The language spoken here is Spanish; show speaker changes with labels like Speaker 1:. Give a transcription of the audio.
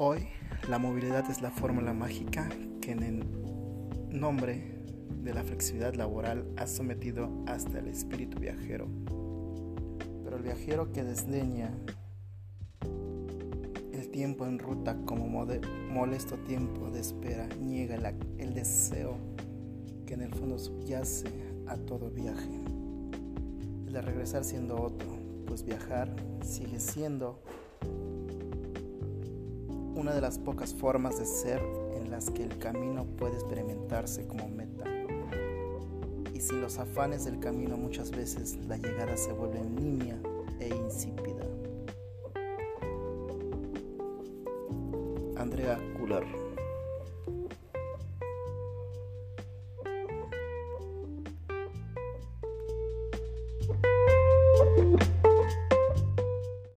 Speaker 1: Hoy la movilidad es la fórmula mágica que en el nombre de la flexibilidad laboral ha sometido hasta el espíritu viajero. Pero el viajero que desdeña el tiempo en ruta como molesto tiempo de espera niega el deseo que en el fondo subyace a todo viaje. El de regresar siendo otro, pues viajar sigue siendo una de las pocas formas de ser en las que el camino puede experimentarse como meta. Y sin los afanes del camino muchas veces la llegada se vuelve nimia e insípida. Andrea Kular.